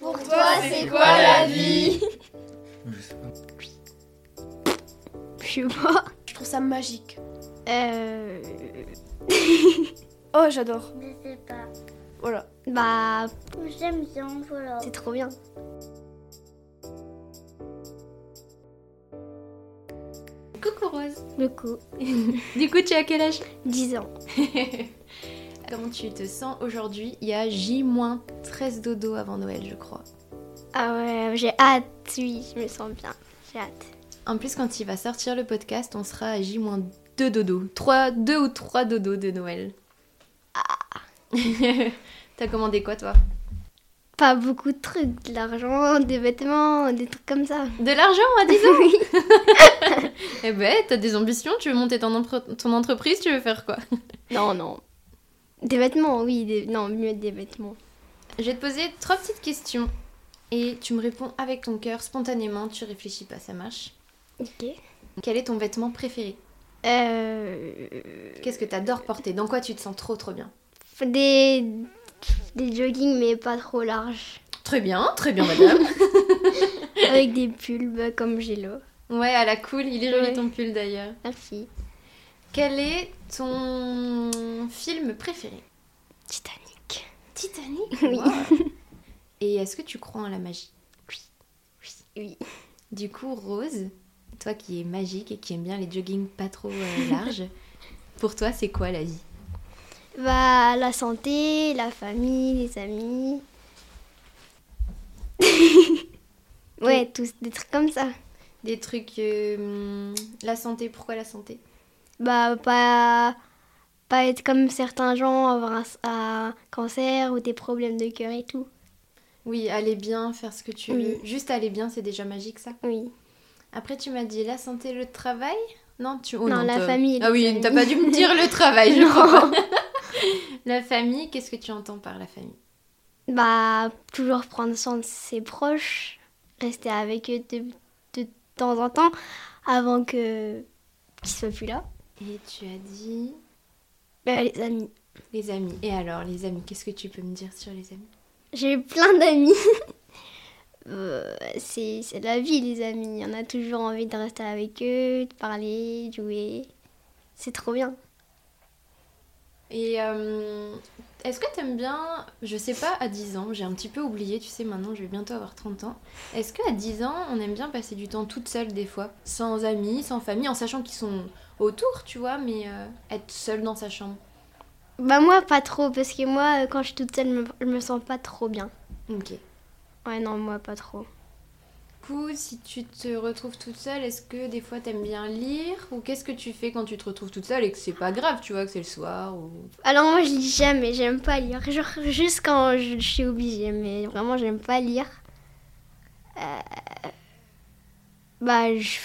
Pour toi, c'est quoi la vie? Je sais pas. Je sais pas. Je trouve ça magique. Euh... Oh, j'adore. Je sais pas. Voilà. Bah, J'aime bien, voilà. c'est trop bien. Coucou Rose. Le coup. Du coup, tu as quel âge? 10 ans. Comment tu te sens aujourd'hui? Il y a J-13 dodo avant Noël, je crois. Ah ouais, j'ai hâte. Oui, je me sens bien. J'ai hâte. En plus, quand il va sortir le podcast, on sera à J-2 dodo. 3, 2 ou 3 dodo de Noël. Ah T'as commandé quoi, toi? Pas beaucoup de trucs. De l'argent, des vêtements, des trucs comme ça. De l'argent à 10 ans Oui. Eh ben, t'as des ambitions? Tu veux monter ton, ton entreprise Tu veux faire quoi? Non, non. Des vêtements, oui. Des... Non, mieux des vêtements. Je vais te poser trois petites questions. Et tu me réponds avec ton cœur, spontanément. Tu réfléchis pas, ça marche. Ok. Quel est ton vêtement préféré? Euh... Qu'est-ce que t'adores porter? Dans quoi tu te sens trop trop bien? Des... Des joggings, mais pas trop larges. Très bien, très bien madame. Avec des pulls bah, comme j'ai là. ouais, à la cool, il est joli Ouais. ton pull d'ailleurs. Merci. Quel est ton film préféré? Titanic. Titanic? Oui. Wow. Et est-ce que tu crois en la magie? Oui. Du coup, Rose, toi qui es magique et qui aime bien les joggings pas trop euh, larges, pour toi c'est quoi la vie? Bah, la santé, la famille, les amis. ouais, tous des trucs comme ça. Des trucs... euh, la santé, pourquoi la santé? Bah, pas, pas être comme certains gens, avoir un, un cancer ou des problèmes de cœur et tout. Oui, aller bien, faire ce que tu Oui. veux. Juste aller bien, c'est déjà magique ça. Oui. Après, tu m'as dit la santé, le travail? Non, tu... oh Non, la famille Ah oui, t'as pas dû me dire le travail, je crois. la famille, qu'est-ce que tu entends par la famille? Bah, toujours prendre soin de ses proches, rester avec eux de, de temps en temps avant que qu'ils soient plus là. Et tu as dit Bah, les amis. les amis. Et alors, les amis, qu'est-ce que tu peux me dire sur les amis? J'ai eu plein d'amis. Euh, c'est la vie, les amis. On a toujours envie de rester avec eux, de parler, de jouer. C'est trop bien. Et euh, est-ce que t'aimes bien, je sais pas, à 10 ans, j'ai un petit peu oublié, tu sais, maintenant je vais bientôt avoir 30 ans. Est-ce qu'à 10 ans, on aime bien passer du temps toute seule des fois? Sans amis, sans famille, en sachant qu'ils sont autour, tu vois, mais euh, être seule dans sa chambre Bah, moi, pas trop, parce que moi, euh, quand je suis toute seule, je me, je me sens pas trop bien. Ok. Ouais, non, moi, pas trop. Du coup, si tu te retrouves toute seule, est-ce que des fois t'aimes bien lire? Ou qu'est-ce que tu fais quand tu te retrouves toute seule et que c'est pas grave, tu vois, que c'est le soir ou... Alors, moi, je lis jamais, j'aime pas lire. Genre, juste quand je, je suis obligée, mais vraiment, j'aime pas lire. Euh, Bah, je,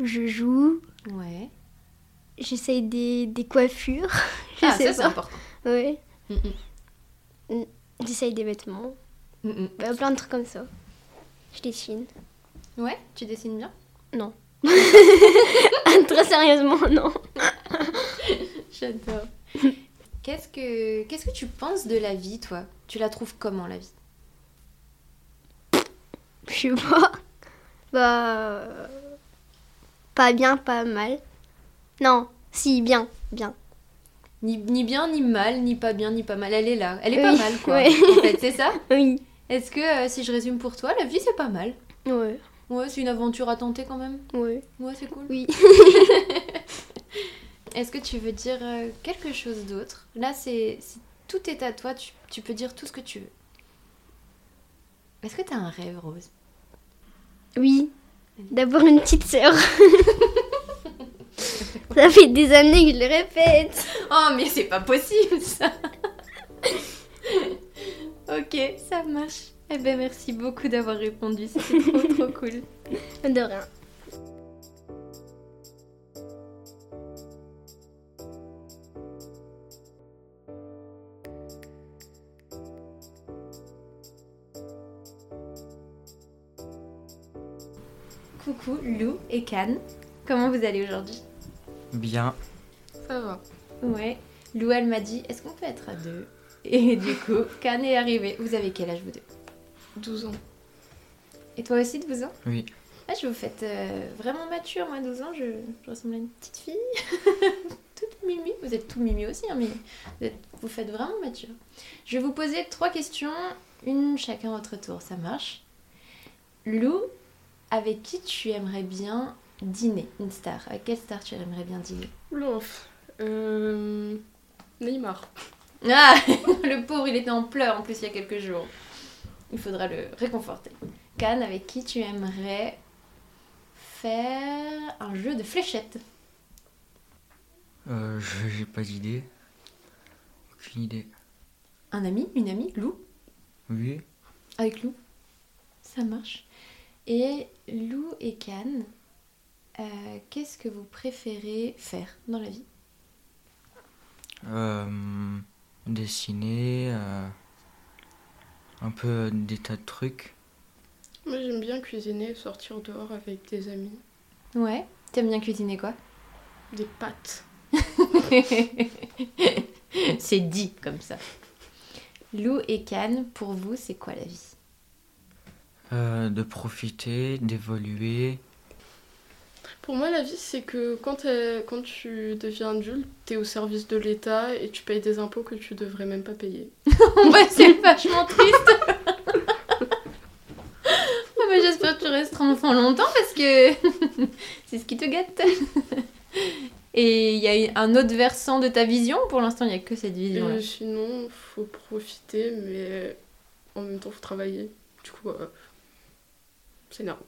je joue, Ouais. J'essaye des, des coiffures. je Ah, sais ça c'est important. Ouais. Mm, mm. J'essaye des vêtements. Mm, mm. Bah, plein de trucs comme ça. Je dessine. Ouais, tu dessines bien? Non. Très sérieusement, non. J'adore. Qu'est-ce que qu'est-ce que tu penses de la vie, toi? Tu la trouves comment la vie? Je sais pas. Bah. Pas bien, pas mal. Non, si, bien, bien. ni, ni bien, ni mal, ni pas bien, ni pas mal. Elle est là. Elle est pas mal, quoi. ouais. En fait, c'est ça Oui. Est-ce que, euh, si je résume pour toi, la vie, c'est pas mal Ouais, Ouais, c'est une aventure à tenter quand même. ouais. Ouais, c'est cool. Oui. Est-ce que tu veux dire euh, quelque chose d'autre? Là, c'est c'est- tout est à toi. Tu, tu peux dire tout ce que tu veux. Est-ce que t'as un rêve, Rose? Oui. D'abord une petite sœur. Ça fait des années que je le répète. Oh, mais c'est pas possible, ça Ok, ça marche. Eh ben, merci beaucoup d'avoir répondu. C'était trop, trop cool. De rien. Coucou, Lou et Can. Comment vous allez aujourd'hui? Bien. Ça va. Ouais. Lou, elle m'a dit, est-ce qu'on peut être à deux Et du coup, Can est arrivé. Vous avez quel âge, vous deux 12 ans. Et toi aussi, 12 ans Oui. Ah, je vous faites euh, vraiment mature, moi, 12 ans, je, je ressemble à une petite fille. Toute mimi. Vous êtes tout mimi aussi, hein, mais vous, êtes- vous faites vraiment mature. Je vais vous poser trois questions, une chacun à votre tour, ça marche. Lou, avec qui tu aimerais bien dîner Une star. Avec quelle star tu aimerais bien dîner? Oula, euh, Neymar. Ah Le pauvre, il était en pleurs en plus il y a quelques jours. Il faudra le réconforter. Cannes, avec qui tu aimerais faire un jeu de fléchettes? Euh, je- j'ai pas d'idée. Aucune idée. Un ami Une amie Lou? Oui. Avec Lou Ça marche. Et Lou et Cannes, euh, qu'est-ce que vous préférez faire dans la vie? Euh, dessiner. euh, un peu des tas de trucs. Moi, j'aime bien cuisiner, sortir dehors avec des amis. Ouais. T'aimes bien cuisiner quoi? Des pâtes. C'est dit comme ça. Lou et Cannes, pour vous, c'est quoi la vie? Euh, de profiter, d'évoluer. Pour moi, la vie, c'est que quand, t'es- quand tu deviens adulte, t'es au service de l'État et tu payes des impôts que tu devrais même pas payer. Ouais, c'est vachement triste. Ah bah, J'espère que tu resteras enfant longtemps parce que c'est ce qui te gâte. Et il y a un autre versant de ta vision? Pour l'instant, il n'y a que cette vision. Et sinon, faut profiter, mais en même temps, faut travailler. Du coup, euh, c'est énervant.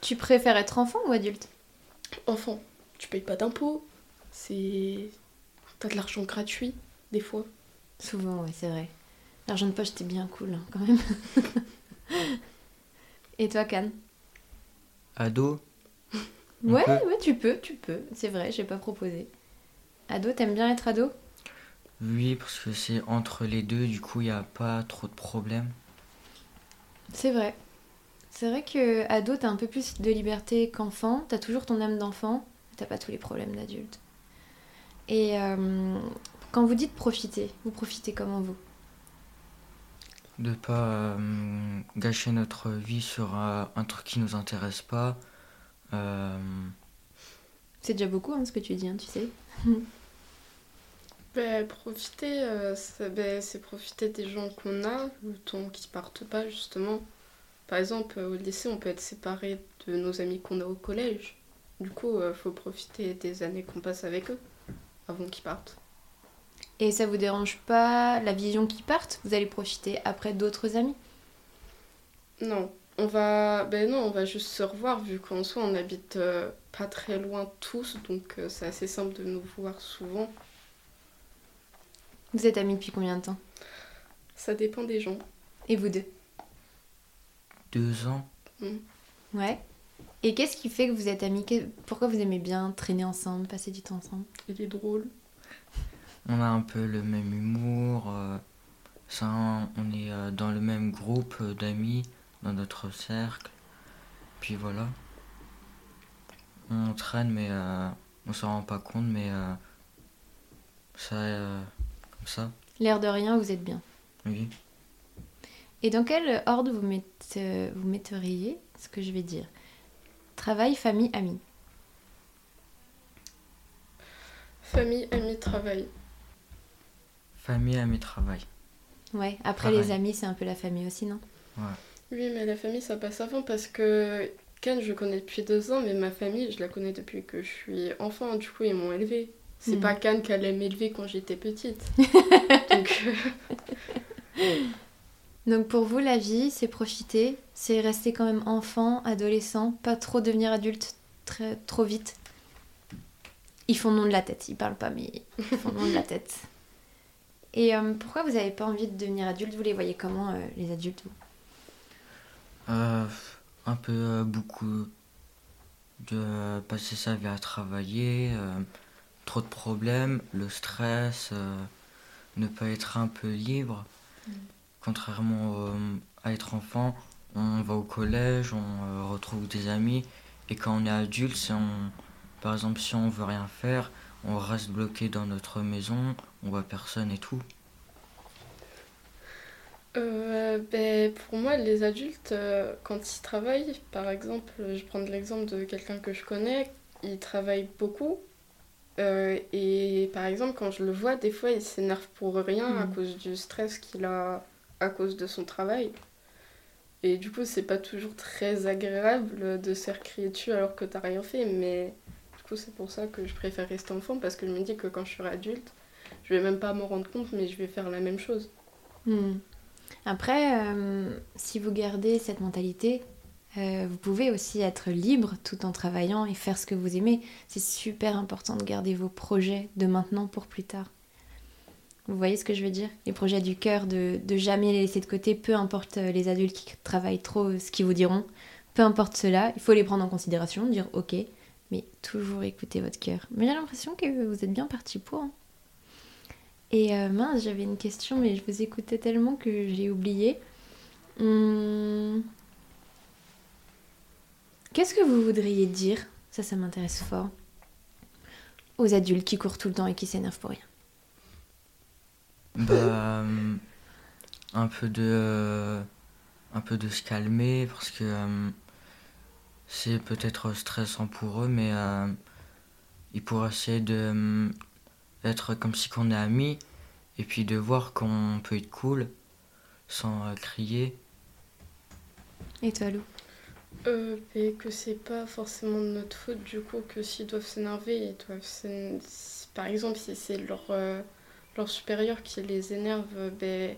Tu préfères être enfant ou adulte? Enfant, tu payes pas d'impôts. C'est. T'as de l'argent gratuit, des fois. Souvent, ouais, c'est vrai. L'argent de poche, c'était bien cool hein, quand même. Et toi, Cannes Ado. Ouais, peut ouais, tu peux, tu peux. C'est vrai, j'ai pas proposé. Ado, t'aimes bien être ado? Oui, parce que c'est entre les deux, du coup, il n'y a pas trop de problèmes. C'est vrai. C'est vrai que ado, t'as un peu plus de liberté qu'enfant. T'as toujours ton âme d'enfant. mais T'as pas tous les problèmes d'adulte. Et euh, quand vous dites profiter, vous profitez comment vous? De pas euh, gâcher notre vie sur euh, un truc qui nous intéresse pas. Euh, C'est déjà beaucoup hein, ce que tu dis, hein, tu sais. Ben, profiter, euh, c'est ben, c'est profiter des gens qu'on a, le temps qu'ils partent pas, justement. Par exemple, euh, au lycée, on peut être séparé de nos amis qu'on a au collège. Du coup, il faut profiter des années qu'on passe avec eux, avant qu'ils partent. Et ça vous dérange pas la vision qui partent? Vous allez profiter après d'autres amis? Non, on va, ben non, on va juste se revoir, vu qu'en soi, on habite euh, pas très loin tous, donc euh, c'est assez simple de nous voir souvent. Vous êtes amis depuis combien de temps? Ça dépend des gens. Et vous deux? Deux ans. Ouais. Et qu'est-ce qui fait que vous êtes amis Pourquoi vous aimez bien traîner ensemble, passer du temps ensemble Il est drôle. On a un peu le même humour. euh, ça, on est euh, dans le même groupe euh, d'amis, dans notre cercle. Puis voilà. On traîne, mais euh, on s'en rend pas compte, mais euh, ça, euh, comme ça, L'air de rien, vous êtes bien. oui. Et dans quel ordre vous, mette- vous metteriez ce que je vais dire? Travail, famille, amis. Famille, amis, travail. Famille, amis, travail. Ouais, après les amis, c'est un peu la famille aussi, non? Oui, mais la famille, ça passe avant parce que Ken, je connais depuis deux ans, mais ma famille, je la connais depuis que je suis enfant. Du coup, ils m'ont élevée. C'est Mhm. pas Ken qui allait m'élever quand j'étais petite. Donc, euh, Donc pour vous, la vie, c'est profiter, c'est rester quand même enfant, adolescent, pas trop devenir adulte très, trop vite. Ils font non de la tête, ils parlent pas, mais ils font non de la tête. Et euh, pourquoi vous n'avez pas envie de devenir adulte? Vous les voyez comment, euh, les adultes vous? Euh, un peu beaucoup de passer sa vie à travailler, trop de problèmes, le stress, ne pas être un peu libre. Contrairement euh, à être enfant, on va au collège, on euh, retrouve des amis, et quand on est adulte, si on, par exemple, si on veut rien faire, on reste bloqué dans notre maison, on voit personne et tout. Euh, ben, pour moi, les adultes, euh, quand ils travaillent, par exemple, je prends l'exemple de quelqu'un que je connais, il travaille beaucoup. Euh, et par exemple, quand je le vois, des fois, il s'énerve pour rien à Mhm. cause du stress qu'il a à cause de son travail. Et du coup, c'est pas toujours très agréable de se faire crier dessus alors que t'as rien fait. Mais du coup, c'est pour ça que je préfère rester enfant parce que je me dis que quand je serai adulte, je vais même pas m'en rendre compte, mais je vais faire la même chose. Hmm. Après, euh, si vous gardez cette mentalité, euh, vous pouvez aussi être libre tout en travaillant et faire ce que vous aimez. C'est super important de garder vos projets de maintenant pour plus tard. Vous voyez ce que je veux dire? Les projets du cœur, de, de jamais les laisser de côté, peu importe euh, les adultes qui travaillent trop, euh, ce qu'ils vous diront, peu importe cela, il faut les prendre en considération, dire ok, mais toujours écouter votre cœur. Mais j'ai l'impression que vous êtes bien parti pour. hein. Et euh, mince, j'avais une question, mais je vous écoutais tellement que j'ai oublié. Hum, Qu'est-ce que vous voudriez dire? Ça, ça m'intéresse fort. Aux adultes qui courent tout le temps et qui s'énervent pour rien. Bah, euh, un peu de, euh, un peu de se calmer parce que euh, c'est peut-être stressant pour eux, mais euh, ils pourraient essayer de euh, être comme si qu'on est amis et puis de voir qu'on peut être cool sans euh, crier. Et toi, Lou? Euh, et que c'est pas forcément de notre faute du coup que s'ils doivent s'énerver, ils doivent Par exemple, si c'est leur, euh, leur supérieur qui les énerve, ben,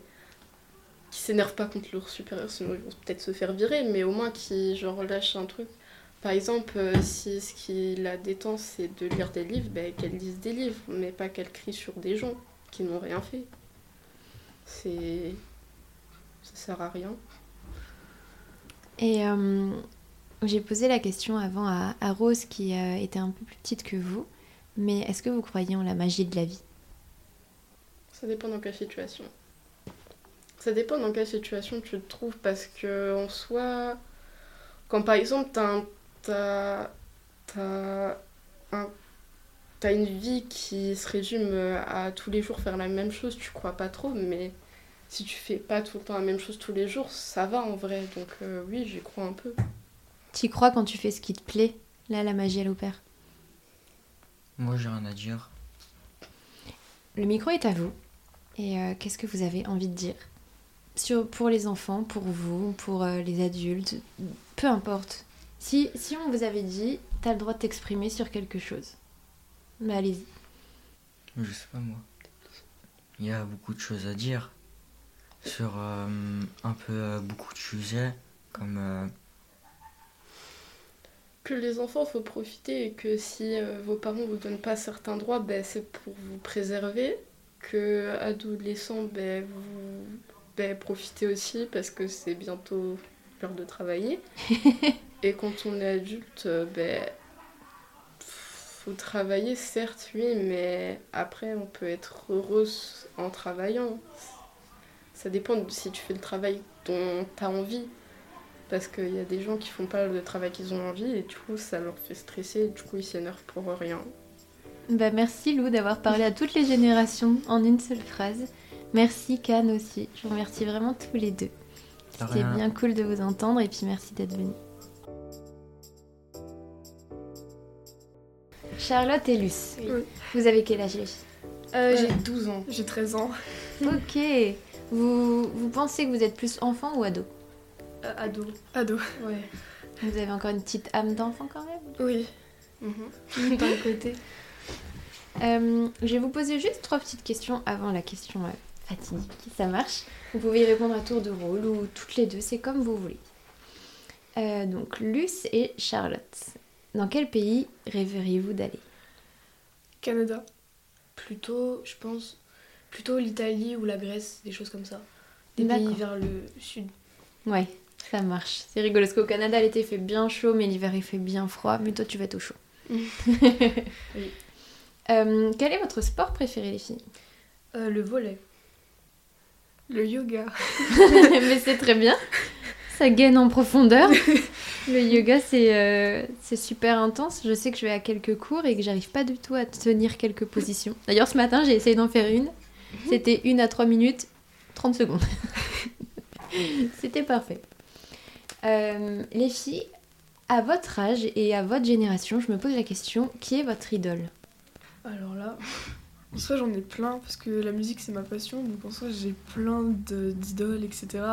qui s'énervent pas contre leur supérieur, sinon ils vont peut-être se faire virer, mais au moins qu'ils genre lâchent un truc. Par exemple, euh, si ce qui la détend c'est de lire des livres, ben, qu'elle lise des livres, mais pas qu'elle crie sur des gens qui n'ont rien fait. C'est. Ça sert à rien. Et euh, j'ai posé la question avant à, à Rose, qui euh, était un peu plus petite que vous. Mais est-ce que vous croyez en la magie de la vie? Ça dépend dans quelle situation. Ça dépend dans quelle situation tu te trouves parce que en soi, quand par exemple t'as un- un- t'as une vie qui se résume à tous les jours faire la même chose, tu crois pas trop, mais si tu fais pas tout le temps la même chose tous les jours, ça va en vrai. Donc euh, oui, j'y crois un peu. Tu crois quand tu fais ce qui te plaît Là, la magie, elle opère. Moi, j'ai rien à dire. Le micro est à vous. Et euh, qu'est-ce que vous avez envie de dire Sur, Pour les enfants, pour vous, pour euh, les adultes, peu importe. Si, si on vous avait dit, t'as le droit de t'exprimer sur quelque chose. Mais allez-y. Je sais pas moi. Il y a beaucoup de choses à dire sur euh, un peu euh, beaucoup de sujets comme euh, que les enfants, faut profiter et que si euh, vos parents vous donnent pas certains droits, ben, c'est pour vous préserver. Que adolescents, ben, vous ben, profitez aussi parce que c'est bientôt l'heure de travailler. et quand on est adulte, ben, faut travailler, certes, oui, mais après, on peut être heureuse en travaillant. Ça dépend de si tu fais le travail dont tu as envie. Parce qu'il y a des gens qui font pas le travail qu'ils ont envie et du coup ça leur fait stresser et du coup ils s'énervent pour rien. Bah, merci Lou d'avoir parlé à toutes les générations en une seule phrase. Merci Can aussi. Je vous remercie vraiment tous les deux. De C'était bien cool de vous entendre et puis merci d'être venu. Charlotte et Luce, Oui. vous avez quel âge Euh, J'ai j'ai- 12 ans. J'ai 13 ans. Ok. Vous, vous pensez que vous êtes plus enfant ou ado? Euh, ado. Ado. Ouais. Vous avez encore une petite âme d'enfant quand même? Oui. Mhm. D'un côté. Euh, Je vais vous poser juste trois petites questions avant la question euh, fatidique. Ça marche Vous pouvez y répondre à tour de rôle ou toutes les deux, c'est comme vous voulez. Euh, donc, Luce et Charlotte. Dans quel pays rêveriez-vous d'aller? Canada. Plutôt, je pense, plutôt l'Italie ou la Grèce, des choses comme ça. Des pays vers le sud. Ouais, ça marche. C'est rigolo parce qu'au Canada, l'été fait bien chaud, mais l'hiver il fait bien froid. Mais toi, tu vas être au chaud. Oui. Euh, quel est votre sport préféré, les filles? Euh, le volet. Le yoga. Mais c'est très bien. Ça gaine en profondeur. Le yoga, c'est euh, c'est super intense. Je sais que je vais à quelques cours et que j'arrive pas du tout à tenir quelques positions. D'ailleurs, ce matin, j'ai essayé d'en faire une. C'était une à trois minutes, 30 secondes. C'était parfait. Les filles, à votre âge et à votre génération, je me pose la question qui est votre idole? Alors là, en soi j'en ai plein parce que la musique c'est ma passion, donc en soi j'ai plein de- d'idoles, etc.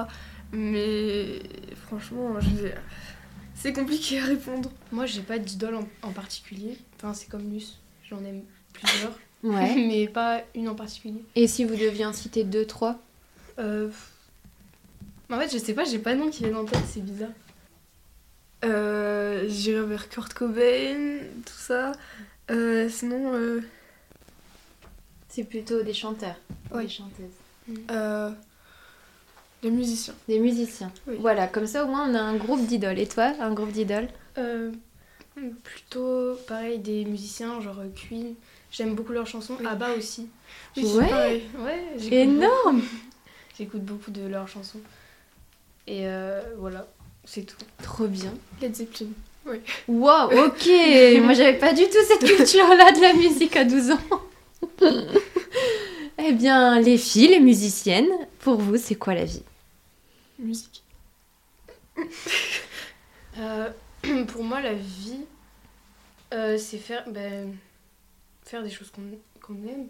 Mais franchement, j'ai- c'est compliqué à répondre. Moi j'ai pas d'idole en, en particulier. Enfin, c'est comme Luce, j'en aime plusieurs, Ouais. mais pas une en particulier. Et si vous deviez en citer deux, trois? Euh... En fait, je sais pas, j'ai pas de nom qui vient en tête, c'est bizarre. Euh, J'irai vers Kurt Cobain, tout ça. Euh, sinon, euh, C'est plutôt des chanteurs, Ouais. des chanteuses. euh, les musiciens. Des musiciens. Oui. Voilà, comme ça au moins on a un groupe d'idoles. Et toi, un groupe d'idoles Euh, plutôt pareil, des musiciens, genre euh, Queen. J'aime beaucoup leurs chansons. Oui. ABBA aussi. Ouais. pareil. Ouais, j'écoute Énorme J'écoute beaucoup de leurs chansons. Et euh, voilà, c'est tout. Trop bien. Led Zeppelin. Wow, ok Moi j'avais pas du tout cette culture-là de la musique à 12 ans. eh bien, les filles, les musiciennes, pour vous, c'est quoi la vie? Musique. Euh, pour moi, la vie, euh, c'est faire, ben, faire des choses qu'on aime.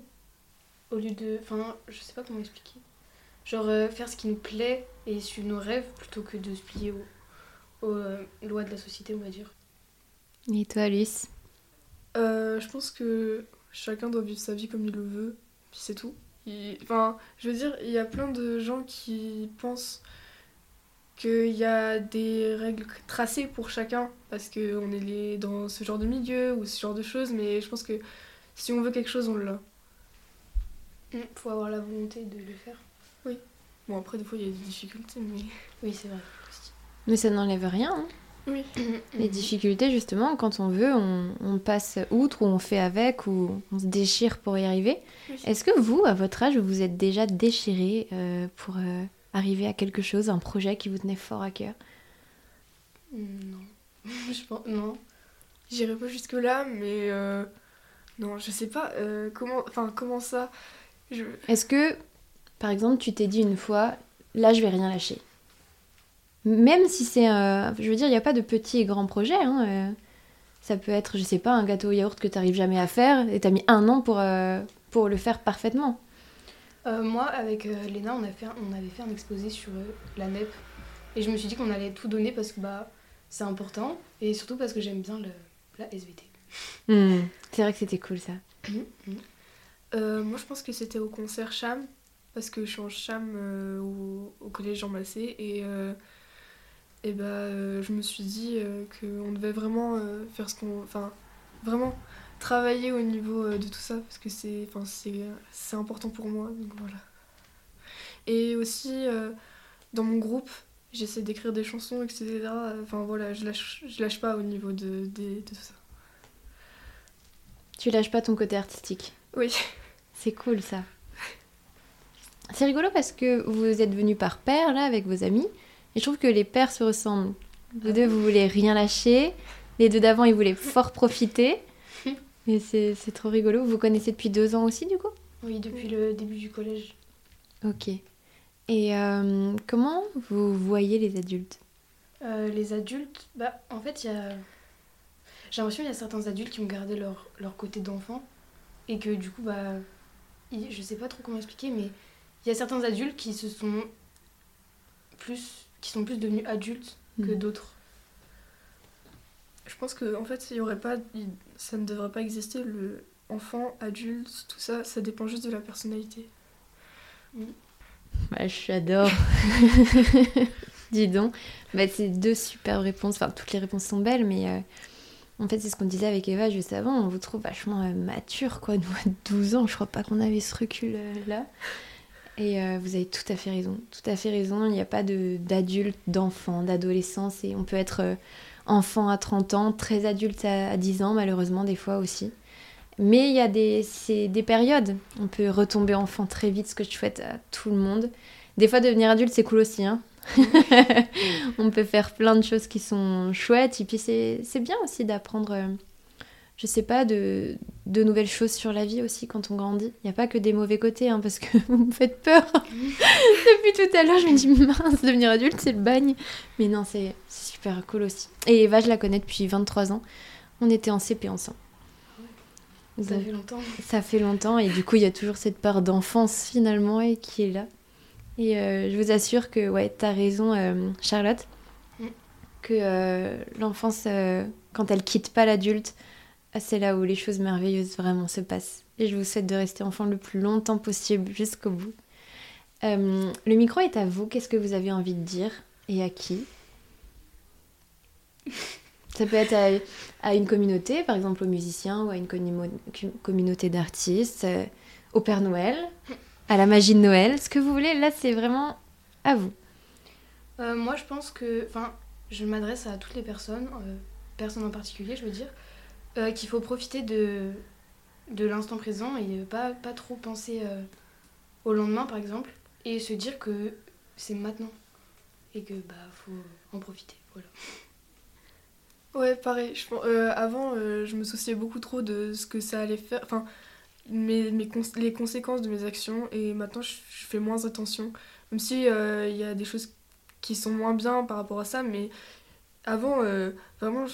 Au lieu de. Enfin, je sais pas comment expliquer. Genre, euh, faire ce qui nous plaît et suivre nos rêves plutôt que de se plier aux, aux, euh, lois de la société, on va dire. Et toi, Luce Euh, je pense que chacun doit vivre sa vie comme il le veut, puis c'est tout. Il- Enfin, je veux dire, il y a plein de gens qui pensent qu'il y a des règles tracées pour chacun, parce qu'on est les- dans ce genre de milieu ou ce genre de choses, mais je pense que si on veut quelque chose, on l'a. Mm, Faut avoir la volonté de le faire. Oui. Bon, après, des fois, il y a des difficultés, mais... Oui, c'est vrai. Mais ça n'enlève rien. hein. Oui. Les difficultés, justement, quand on veut, on, on passe outre ou on fait avec ou on se déchire pour y arriver. Oui. Est-ce que vous, à votre âge, vous êtes déjà déchiré euh, pour euh, arriver à quelque chose, un projet qui vous tenait fort à cœur? Non. je pense. Non. J'irai pas jusque-là, mais. euh, Non, je sais pas. comment. Enfin, comment ça? Je... Est-ce que, par exemple, tu t'es dit une fois, là, je vais rien lâcher? Même si c'est. euh, je veux dire, il n'y a pas de petits et grands projets. hein, euh, ça peut être, je sais pas, un gâteau au yaourt que tu n'arrives jamais à faire et tu as mis un an pour, euh, pour le faire parfaitement. Euh, moi, avec Léna, on, a fait on avait fait un exposé sur la NEP. Et je me suis dit qu'on allait tout donner parce que bah, c'est important. Et surtout parce que j'aime bien le, la SVT. Hmm, C'est vrai que c'était cool ça. Euh, moi, je pense que c'était au concert Cham. Parce que je suis en Cham au, au collège Jean Massé. Et, et bah, euh, je me suis dit euh, qu'on devait vraiment euh, faire ce qu'on. Enfin, vraiment travailler au niveau de tout ça. Parce que c'est c'est c'est important pour moi. Donc voilà. Et aussi, dans mon groupe, j'essaie d'écrire des chansons, etc. Enfin voilà, je lâche, je lâche pas au niveau de, des- de tout ça. Tu lâches pas ton côté artistique. Oui. C'est cool ça. C'est rigolo parce que vous êtes venus par paire là avec vos amis et je trouve que les paires se ressemblent. Vous deux vous voulez rien lâcher, les deux d'avant ils voulaient fort profiter et c'est trop rigolo. Vous vous connaissez depuis deux ans aussi du coup? Oui, depuis le début du collège. Ok. Et euh, comment vous voyez les adultes? Euh, les adultes, bah en fait, il y a. J'ai l'impression qu'il y a certains adultes qui ont gardé leur, leur côté d'enfant et que du coup, bah. ils- Je sais pas trop comment expliquer, mais il y a certains adultes qui se sont plus. Qui sont plus devenus adultes que Mhm. d'autres. Je pense que en fait, il y aurait pas. Ça ne devrait pas exister le enfant, adulte, tout ça, ça dépend juste de la personnalité. Bah, j'adore. Dis donc. Bah, c'est deux superbes réponses. Enfin, toutes les réponses sont belles, mais euh, en fait, c'est ce qu'on disait avec Eva juste avant. On vous trouve vachement euh, mature, quoi. Nous, à 12 ans, je crois pas qu'on avait ce recul-là. Et euh, vous avez tout à fait raison. Tout à fait raison. Il n'y a pas de- d'adulte, d'enfant, d'adolescence. Et on peut être euh, enfant à 30 ans, très adulte à, à 10 ans, malheureusement, des fois aussi. Mais il y a des, des périodes. On peut retomber enfant très vite, ce que je souhaite à tout le monde. Des fois, devenir adulte, c'est cool aussi. Hein on peut faire plein de choses qui sont chouettes. Et puis, c'est c'est bien aussi d'apprendre euh, je sais pas, de, de nouvelles choses sur la vie aussi quand on grandit. Il n'y a pas que des mauvais côtés, hein, parce que vous me faites peur. Depuis tout à l'heure, je me dis, mince, devenir adulte, c'est le bagne. Mais non, c'est super cool aussi. Et Eva, je la connais depuis 23 ans. On était en CP ensemble. Ça Donc, fait longtemps. ça fait longtemps et du coup il y a toujours cette part d'enfance finalement et qui est là. Et euh, je vous assure que ouais, t'as raison euh, Charlotte, Mm. que euh, l'enfance quand elle quitte pas l'adulte, c'est là où les choses merveilleuses vraiment se passent. Et je vous souhaite de rester enfant le plus longtemps possible jusqu'au bout. Euh, le micro est à vous, qu'est-ce que vous avez envie de dire et à qui? Ça peut être à, une communauté, par exemple aux musiciens ou à une communauté d'artistes, euh, au Père Noël, à la magie de Noël, ce que vous voulez. Là, c'est vraiment à vous. Euh, moi, je pense que. Enfin, je m'adresse à toutes les personnes, personnes en particulier, je veux dire, euh, qu'il faut profiter de, de l'instant présent et pas, pas trop penser euh, au lendemain, par exemple, et se dire que c'est maintenant et que bah faut en profiter. Voilà. Ouais, pareil. Je, euh, avant, euh, je me souciais beaucoup trop de ce que ça allait faire, enfin, mes, mes les conséquences de mes actions, et maintenant je, fais moins attention. Même si il y a des choses qui sont moins bien par rapport à ça, mais avant, euh, vraiment,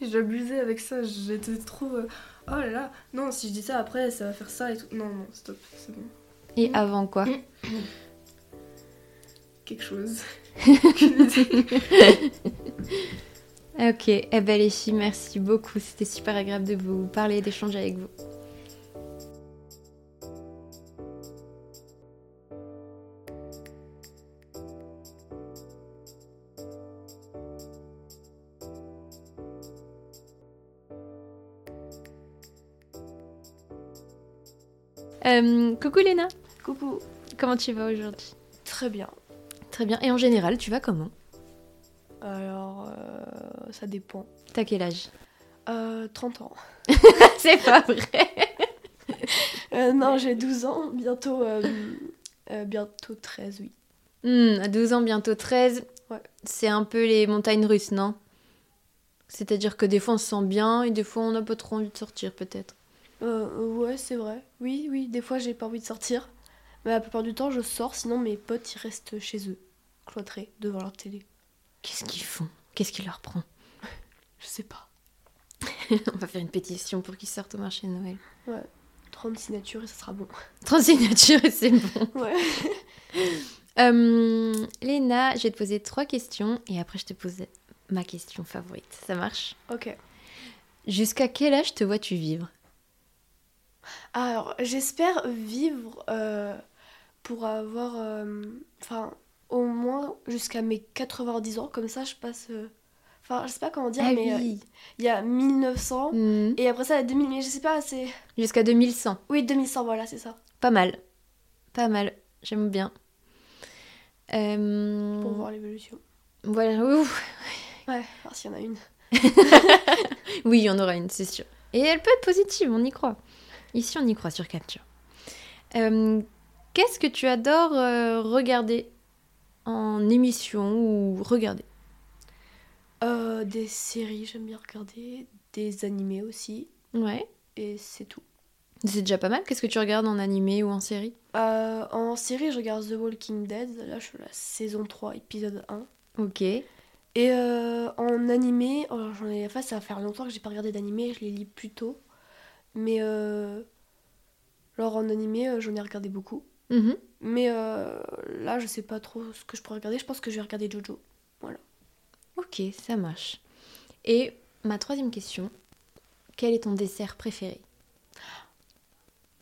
j'abusais avec ça. J'étais trop. euh, oh là là, non, si je dis ça après, ça va faire ça et tout. Non, non, stop, c'est bon. Et avant quoi? Quelque chose. Ok, eh ben les filles, merci beaucoup. C'était super agréable de vous parler d'échanger avec vous. Euh, coucou Léna, Coucou. comment tu vas aujourd'hui? Très bien. Très bien. Et en général, tu vas comment? Alors, euh, ça dépend. T'as quel âge? Euh, 30 ans. C'est pas vrai Euh, non, j'ai 12 ans, bientôt, euh, euh, bientôt 13, oui. Hmm, à 12 ans, bientôt 13. Ouais. C'est un peu les montagnes russes, non? C'est-à-dire que des fois on se sent bien et des fois on n'a pas trop envie de sortir, peut-être. Euh, ouais, c'est vrai. Oui, oui, des fois j'ai pas envie de sortir. Mais la plupart du temps, je sors, sinon mes potes ils restent chez eux, cloîtrés, devant leur télé. Qu'est-ce qu'ils font? Qu'est-ce qui leur prend? Je sais pas. On va faire une pétition pour qu'ils sortent au marché de Noël. 30 signatures et ça sera bon. 30 signatures et c'est bon. Ouais. Euh, Léna, je vais te poser trois questions et après je te pose ma question favorite. Ça marche? Ok. Jusqu'à quel âge te vois-tu vivre? Alors, j'espère vivre euh, pour avoir. euh, Enfin, au moins jusqu'à mes 90 ans. Comme ça, je passe. euh, Enfin, je sais pas comment dire, Ah mais euh, oui. il y a 1900. Hmm, Et après ça, il y a 2000. Mais je sais pas, c'est. Jusqu'à 2100. Oui, 2100, voilà, c'est ça. Pas mal. Pas mal. J'aime bien. Euh, Pour voir l'évolution. Voilà. ouf. Ouais, s'il y en a une. Oui, il y en aura une, c'est sûr. Et elle peut être positive, on y croit. Ici, on y croit sur Capture. Euh, Qu'est-ce que tu adores euh, regarder en émission ou regarder? Euh, des séries, j'aime bien regarder. Des animés aussi. Ouais. Et c'est tout. C'est déjà pas mal. Qu'est-ce que tu regardes en animé ou en série? Euh, en série, je regarde The Walking Dead. Là, je suis à la saison 3, épisode 1. Ok. Et en animé, oh, j'en ai. Enfin, ça va faire longtemps que j'ai pas regardé d'animé, je les lis plus tôt. Mais euh, alors en animé, euh, j'en ai regardé beaucoup. Mhm. Mais euh, là, je sais pas trop ce que je pourrais regarder. Je pense que je vais regarder Jojo. Ok, ça marche. Et ma troisième question. Quel est ton dessert préféré?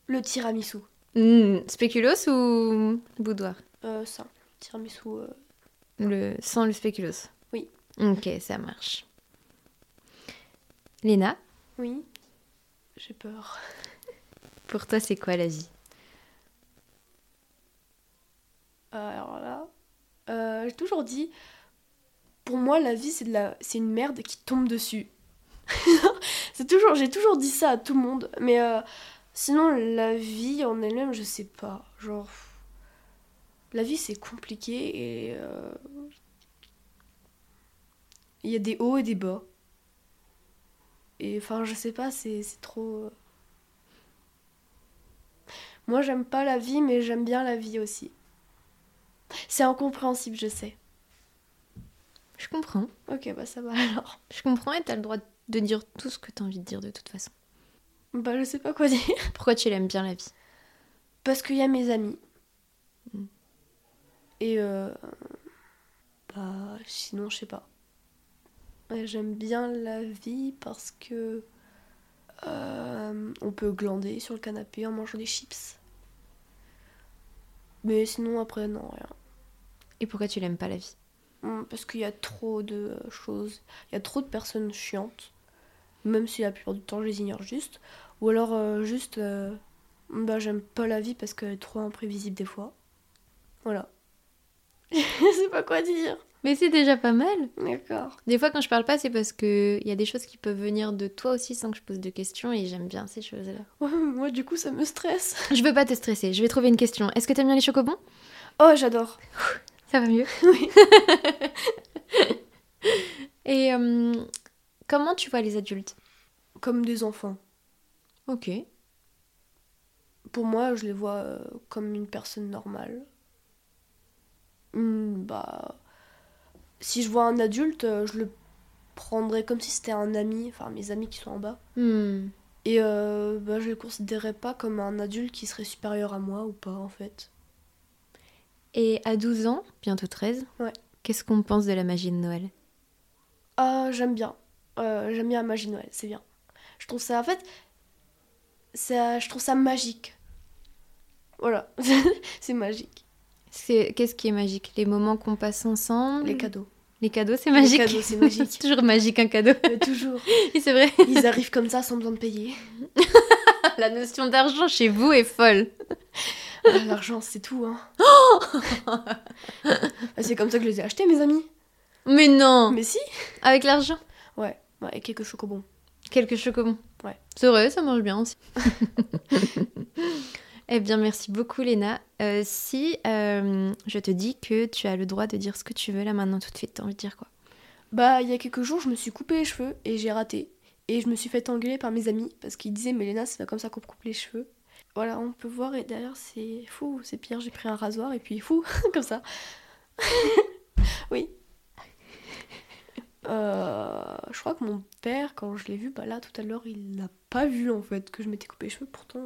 Le tiramisu. Spéculoos ou boudoir? Euh, ça. Tiramisu. euh, le... Sans le spéculoos? Oui. Ok, ça marche. Léna, Oui. J'ai peur. pour toi, c'est quoi la vie? Euh, alors là, euh, j'ai toujours dit, pour moi, la vie, c'est de la, c'est une merde qui tombe dessus. c'est toujours, j'ai toujours dit ça à tout le monde, mais euh, sinon, la vie en elle-même, je sais pas. Genre, la vie, c'est compliqué et il y a des hauts et des bas. Et enfin, je sais pas, c'est trop. euh. Moi, j'aime pas la vie, mais j'aime bien la vie aussi. C'est incompréhensible, je sais. Je comprends. Ok, bah ça va alors. Je comprends et t'as le droit de dire tout ce que t'as envie de dire de toute façon. Bah, je sais pas quoi dire. Pourquoi tu l'aimes bien la vie? Parce qu'il y a mes amis. Mm. Et euh, bah sinon je sais pas. J'aime bien la vie parce que euh, on peut glander sur le canapé en mangeant des chips. Mais sinon après non rien. Et pourquoi tu l'aimes pas la vie? Mm, Parce qu'il y a trop de choses. Il y a trop de personnes chiantes. Même si la plupart du temps je les ignore juste. Ou alors euh, juste euh, bah j'aime pas la vie parce qu'elle est trop imprévisible des fois. Voilà. je sais pas quoi dire. Mais c'est déjà pas mal. D'accord. Des fois, quand je parle pas, c'est parce que il y a des choses qui peuvent venir de toi aussi sans que je pose de questions et j'aime bien ces choses-là. Ouais, moi du coup ça me stresse. Je veux pas te stresser, je vais trouver une question. Est-ce que t'aimes bien les chocobons? Oh j'adore. Ça va mieux Oui. Et euh, comment tu vois les adultes? Comme des enfants. Ok. Pour moi je les vois euh, comme une personne normale. Hmm, bah. Si je vois un adulte, euh, je le prendrais comme si c'était un ami, enfin mes amis qui sont en bas. Hmm. Et euh, bah, je le considérerais pas comme un adulte qui serait supérieur à moi ou pas en fait. Et à 12 ans, bientôt 13, Ouais. qu'est-ce qu'on pense de la magie de Noël? Ah, j'aime bien. Euh, j'aime bien la magie de Noël, c'est bien. Je trouve ça, en fait, ça, je trouve ça magique. Voilà, c'est magique. C'est Qu'est-ce qui est magique? Les moments qu'on passe ensemble? Les cadeaux. Les cadeaux, c'est Les magique. cadeaux, c'est magique. C'est toujours magique un cadeau. Mais toujours. C'est vrai. Ils arrivent comme ça sans besoin de payer. La notion d'argent chez vous est folle. Ah, L'argent, c'est tout, hein. Ah, c'est comme ça que je les ai achetés, mes amis. Mais non Mais si Avec l'argent Ouais, ouais, et quelques chocobons. Quelques chocobons. Ouais. C'est vrai, ça marche bien aussi. Eh bien, merci beaucoup, Léna. Euh, si euh, je te dis que tu as le droit de dire ce que tu veux là maintenant tout de suite, t'as envie de dire quoi? Bah, il y a quelques jours, je me suis coupé les cheveux et j'ai raté. Et je me suis fait engueuler par mes amis parce qu'ils disaient, mais Léna, c'est pas comme ça qu'on coupe les cheveux. Voilà, on peut voir, et derrière, c'est fou, c'est pire, j'ai pris un rasoir et puis fou, comme ça. oui. Euh, je crois que mon père, quand je l'ai vu, bah là, tout à l'heure, il n'a pas vu en fait que je m'étais coupé les cheveux. Pourtant,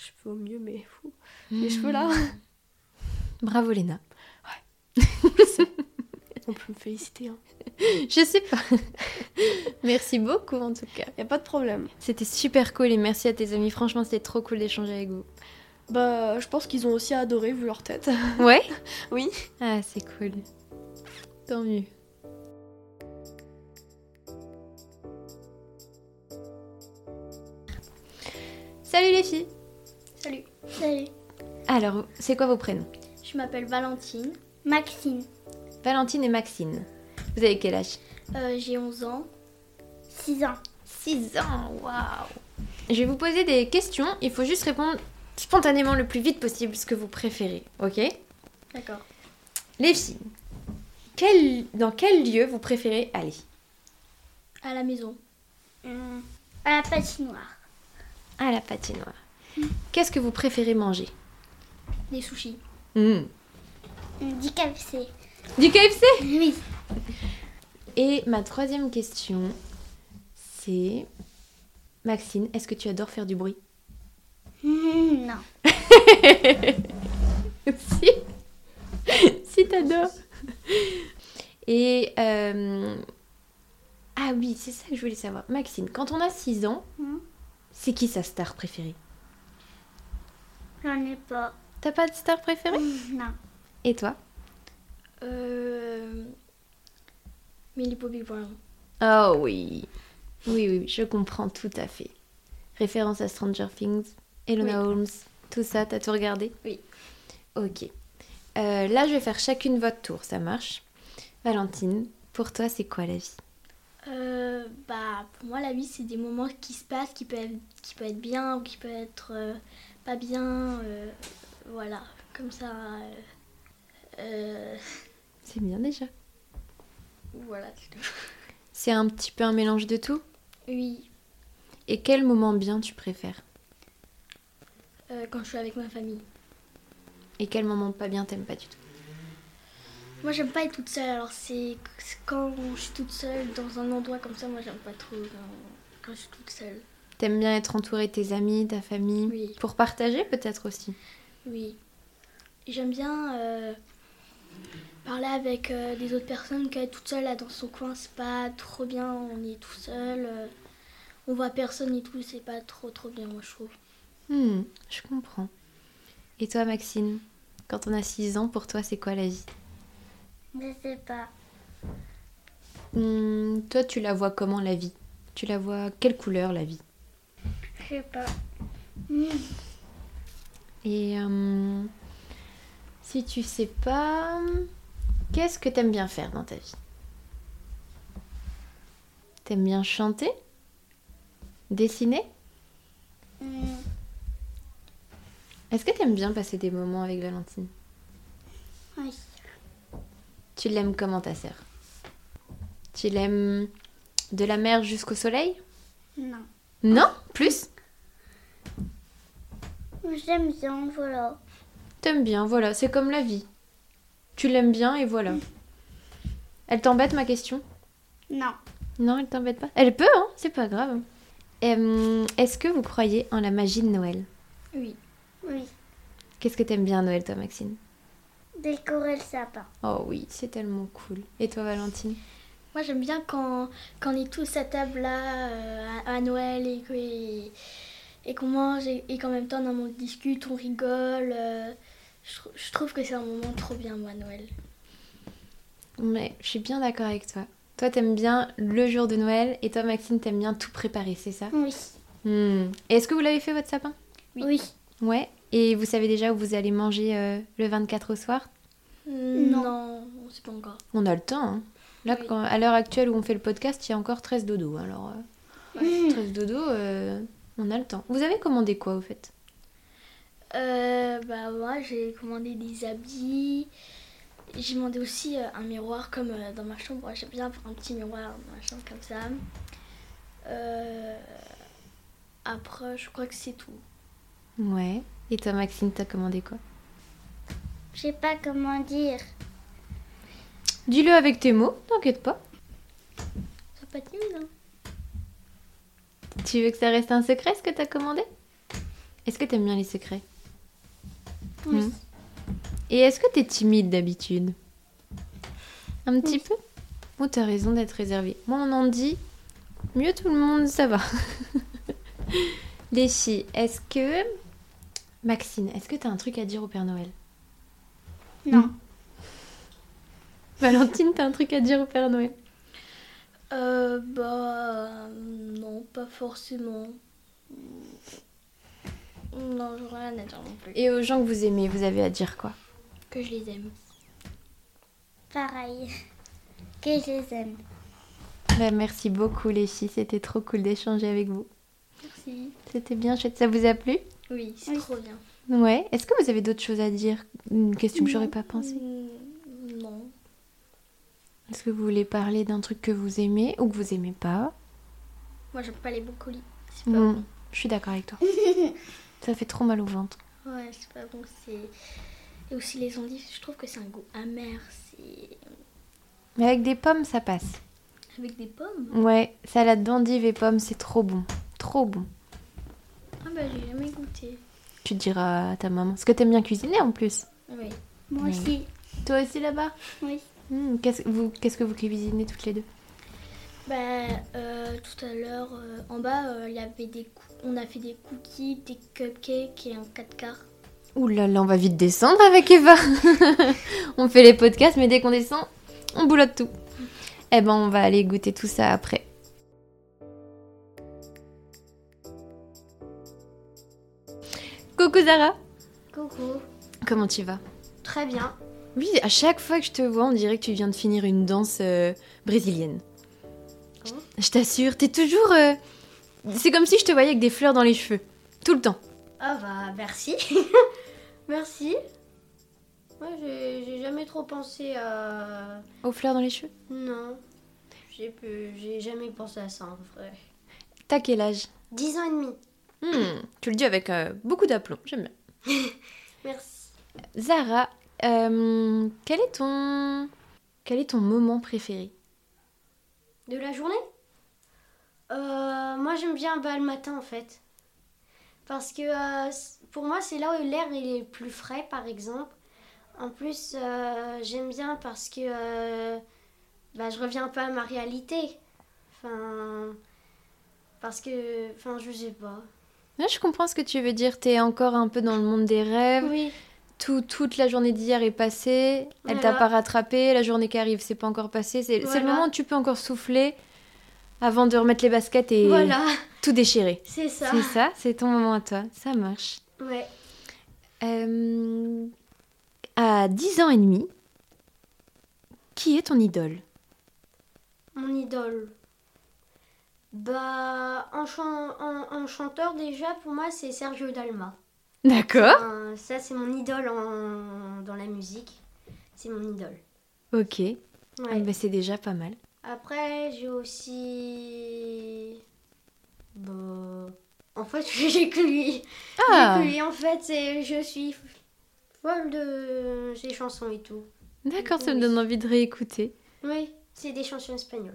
je fais au mieux, mais fou. Les cheveux là, Bravo, Léna. on peut me féliciter. Hein. Je sais pas. merci beaucoup en tout cas. Y a pas de problème. C'était super cool et merci à tes amis. Franchement, c'était trop cool d'échanger avec vous. Bah, je pense qu'ils ont aussi adoré vu leur tête. Ouais? Oui. Ah, c'est cool. Tant mieux. Salut les filles Salut. Alors, c'est quoi vos prénoms? Je m'appelle Valentine. Maxine. Valentine et Maxine. Vous avez quel âge? Euh, J'ai 11 ans. 6 ans. 6 ans, waouh Je vais vous poser des questions, il faut juste répondre spontanément le plus vite possible ce que vous préférez, ok? D'accord. Les filles, quel- dans quel lieu vous préférez aller? À la maison. Hum, à la patinoire. À la patinoire. Qu'est-ce que vous préférez manger? Des sushis. Hmm. Du KFC. Du KFC Oui. Et ma troisième question, c'est... Maxine, est-ce que tu adores faire du bruit? Hum, non. Si Si t'adores Et... euh, Ah oui, c'est ça que je voulais savoir. Maxine, quand on a 6 ans, Mhm. c'est qui sa star préférée? J'en ai pas. T'as pas de star préférée Hum, non. Et toi Euh... Millie Bobby Brown. Oh oui. Oui, oui, oui, je comprends tout à fait. Référence à Stranger Things, Elona Holmes, tout ça, t'as tout regardé Oui. Ok. Euh, là, je vais faire chacune votre tour, ça marche? Valentine, pour toi, c'est quoi la vie? Euh, bah, pour moi, la vie, c'est des moments qui se passent, qui peuvent, qui peuvent être bien ou qui peuvent être euh, pas bien. euh, voilà, comme ça. euh, euh, C'est bien déjà. voilà, c'est tout. C'est un petit peu un mélange de tout? Oui, Et quel moment bien tu préfères? Euh, quand je suis avec ma famille. Et quel moment pas bien t'aimes pas du tout? Moi, j'aime pas être toute seule. Alors, c'est c'est quand je suis toute seule dans un endroit comme ça, moi, j'aime pas trop quand, quand je suis toute seule. T'aimes bien être entouré de tes amis, ta famille Oui. Pour partager peut-être aussi Oui. J'aime bien euh, parler avec euh, des autres personnes qu'être toute seule là dans son coin, c'est pas trop bien. On est tout seul, euh, on voit personne et tout, c'est pas trop trop bien, moi je trouve. Hmm, je comprends. Et toi Maxine Quand on a 6 ans, pour toi c'est quoi la vie? Je sais pas. Hmm, Toi tu la vois comment la vie? Tu la vois quelle couleur la vie? Je sais pas. Et euh, si tu sais pas, qu'est-ce que t'aimes bien faire dans ta vie? T'aimes bien chanter? Dessiner? Est-ce que t'aimes bien passer des moments avec Valentine? Oui. Tu l'aimes comment ta sœur? Tu l'aimes de la mer jusqu'au soleil? Non. Non? Plus? J'aime bien, voilà. T'aimes bien, voilà, c'est comme la vie. Tu l'aimes bien et voilà. Elle t'embête ma question? Non. Non, elle t'embête pas? Elle peut, hein, c'est pas grave. Euh, Est-ce que vous croyez en la magie de Noël? Oui. Oui. Qu'est-ce que t'aimes bien à Noël, toi, Maxine Décorer le sapin. Oh oui, c'est tellement cool. Et toi, Valentine? Moi j'aime bien quand, quand on est tous à table là euh, à, à Noël et que- et, et qu'on mange et, et qu'en même temps on discute, on rigole. euh, je, trou- je trouve que c'est un moment trop bien moi Noël. Mais je suis bien d'accord avec toi. Toi, t'aimes bien le jour de Noël et toi, Maxine, t'aimes bien tout préparer, c'est ça? Oui. Hmm. Est-ce que vous l'avez fait, votre sapin? Oui. Ouais. Et vous savez déjà où vous allez manger euh, le 24 au soir? Non. Non, on sait pas encore. On a le temps. hein. Là, Oui. quand- à l'heure actuelle où on fait le podcast, il y a encore 13 dodo. Alors, euh, 13 dodo, euh, on a le temps. Vous avez commandé quoi, au fait? Euh, bah moi j'ai commandé des habits. J'ai demandé aussi euh, un miroir comme euh, dans ma chambre. J'aime bien avoir un petit miroir dans ma chambre comme ça. Euh, après je crois que c'est tout. Ouais. Et toi, Maxine, t'as commandé quoi? Je sais pas comment dire. Dis-le avec tes mots, t'inquiète pas. C'est pas timide hein Tu veux que ça reste un secret, ce que t'as commandé? Est-ce que t'aimes bien les secrets? Oui. Hmm. Et est-ce que t'es timide d'habitude? Un petit peu? Oh, t'as raison d'être réservée. Moi, on en dit, mieux tout le monde, ça va. les filles, est-ce que... Maxine, est-ce que t'as un truc à dire au Père Noël? Non. Valentine, t'as un truc à dire au Père Noël? Euh, bah non, pas forcément. Non, j'ai rien à dire non plus. Et aux gens que vous aimez, vous avez à dire quoi? Que je les aime. Pareil. Que je les aime. Bah, Merci beaucoup les filles, c'était trop cool d'échanger avec vous. Merci. C'était bien chouette, ça vous a plu? Oui, c'est Oui. trop bien. Ouais. Est-ce que vous avez d'autres choses à dire? Une question que j'aurais pas pensé Mm. Est-ce que vous voulez parler d'un truc que vous aimez ou que vous aimez pas? Moi, j'aime pas les brocolis. C'est pas Mm, Je suis d'accord avec toi. ça fait trop mal au ventre. bon. Ouais, c'est pas bon. C'est... Et aussi les endives, je trouve que c'est un goût amer. C'est Mais avec des pommes, ça passe. avec des pommes? Ouais, salade d'endives et pommes, c'est trop bon. Trop bon. Ah bah j'ai jamais goûté. Tu diras à ta maman. Parce que t'aimes bien cuisiner en plus. Oui. Moi aussi. Toi aussi là-bas? Oui. Hmm, qu'est-ce, vous, qu'est-ce que vous cuisinez toutes les deux? Bah euh, tout à l'heure euh, en bas, euh, il y avait des on a fait des cookies, des cupcakes et un 4 quarts. Ouh là là, on va vite descendre avec Eva. on fait les podcasts, mais dès qu'on descend, on boulotte tout. Eh ben, on va aller goûter tout ça après. Coucou Zara, Coucou. comment tu vas? Très bien. Oui, à chaque fois que je te vois, on dirait que tu viens de finir une danse euh, brésilienne. Oh. Je t'assure, t'es toujours... euh, C'est comme si je te voyais avec des fleurs dans les cheveux. Tout le temps. Ah bah merci. merci. Moi j'ai j'ai jamais trop pensé à... Aux fleurs dans les cheveux? Non. J'ai peu- j'ai jamais pensé à ça en vrai. T'as quel âge? 10 ans et demi. Hmm, Tu le dis avec euh, beaucoup d'aplomb, j'aime bien. Merci. Zara, euh, quel est ton quel est ton moment préféré? De la journée? Euh, Moi, j'aime bien bah, le matin, en fait. Parce que euh, pour moi, c'est là où l'air il est plus frais, par exemple. En plus, j'aime bien parce que bah, je reviens pas à ma réalité. Enfin, parce que, enfin, je sais pas. Là, je comprends ce que tu veux dire. T'es encore un peu dans le monde des rêves. Oui, Tout, toute la journée d'hier est passée. Elle t'a pas rattrapé. La journée qui arrive, c'est pas encore passé. C'est le moment où tu peux encore souffler avant de remettre les baskets et voilà, tout déchirer. c'est ça. C'est ça, c'est ton moment à toi. Ça marche. Ouais. Euh, à 10 ans et demi, qui est ton idole? Mon idole. Bah, en, chan- en- en chanteur, déjà, pour moi, c'est Sergio Dalma. D'accord. Ça, c'est mon idole en- dans la musique. C'est mon idole. Ok. Ah, Ouais. bah, c'est déjà pas mal. Après, j'ai aussi. Bah. En fait, j'ai que lui. Ah, que lui. En fait, je suis folle de ses chansons et tout. d'accord, ça me donne envie de réécouter. Oui, c'est des chansons espagnoles.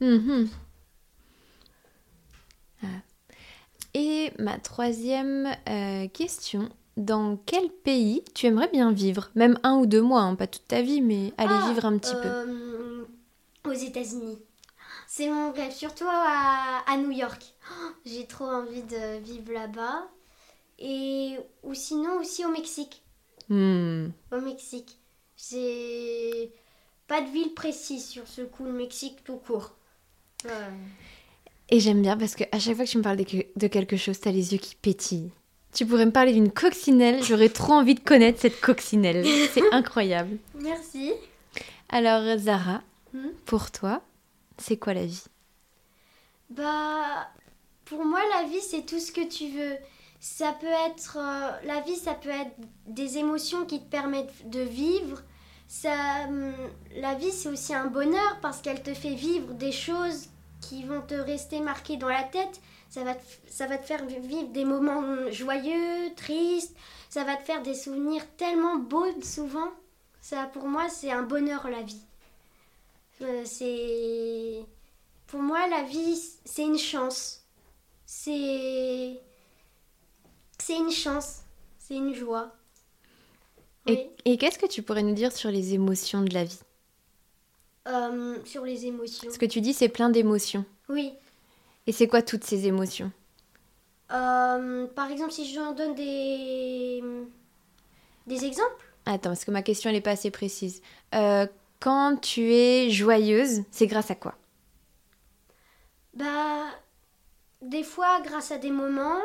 Mhm. Ah. Et ma troisième euh, question. Dans quel pays tu aimerais bien vivre? Même un ou deux mois, hein, pas toute ta vie, mais aller Ah, vivre un petit peu. euh, Aux États-Unis. C'est mon rêve, surtout à, à New York. Oh, J'ai trop envie de vivre là-bas. Et ou sinon aussi au Mexique. Hmm. Au Mexique. J'ai pas de ville précise sur ce coup, le Mexique tout court. Ouais. Et j'aime bien parce que à chaque fois que tu me parles de, que- de quelque chose, t'as les yeux qui pétillent. Tu pourrais me parler d'une coccinelle, j'aurais trop envie de connaître cette coccinelle. C'est incroyable. Merci. Alors Zara, Hmm? pour toi, c'est quoi la vie? Bah, pour moi, la vie, c'est tout ce que tu veux. Ça peut être. euh, la vie, ça peut être des émotions qui te permettent de vivre. Ça, hum, la vie, c'est aussi un bonheur parce qu'elle te fait vivre des choses qui vont te rester marquées dans la tête. Ça va te, ça va te faire vivre des moments joyeux, tristes. Ça va te faire des souvenirs tellement beaux souvent. Ça, pour moi, c'est un bonheur, la vie. Euh, c'est. Pour moi, la vie, c'est une chance. C'est. C'est une chance. C'est une joie. Oui. Et, et qu'est-ce que tu pourrais nous dire sur les émotions de la vie? Euh, sur les émotions. Ce que tu dis, c'est plein d'émotions. Oui. Et c'est quoi toutes ces émotions? Euh, par exemple, si je en donne des. Des exemples Attends, parce que ma question, elle n'est pas assez précise. Euh, quand tu es joyeuse, c'est grâce à quoi? Bah. Des fois, grâce à des moments.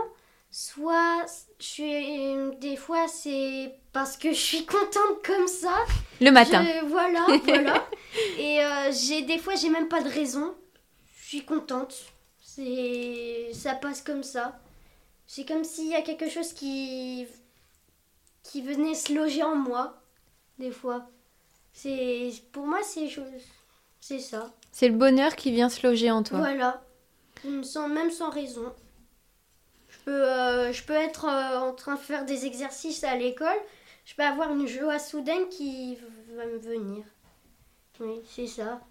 Soit. Je suis. Des fois, c'est parce que je suis contente comme ça. Le matin. Je- voilà, voilà. Et euh, j'ai des fois, j'ai même pas de raison. Je suis contente. C'est ça passe comme ça. C'est comme s'il y a quelque chose qui qui venait se loger en moi des fois. C'est pour moi c'est chose c'est ça. C'est le bonheur qui vient se loger en toi. Voilà. Sans même sans raison. Je peux euh, je peux être euh, en train de faire des exercices à l'école, je peux avoir une joie soudaine qui va me venir. Oui, c'est ça.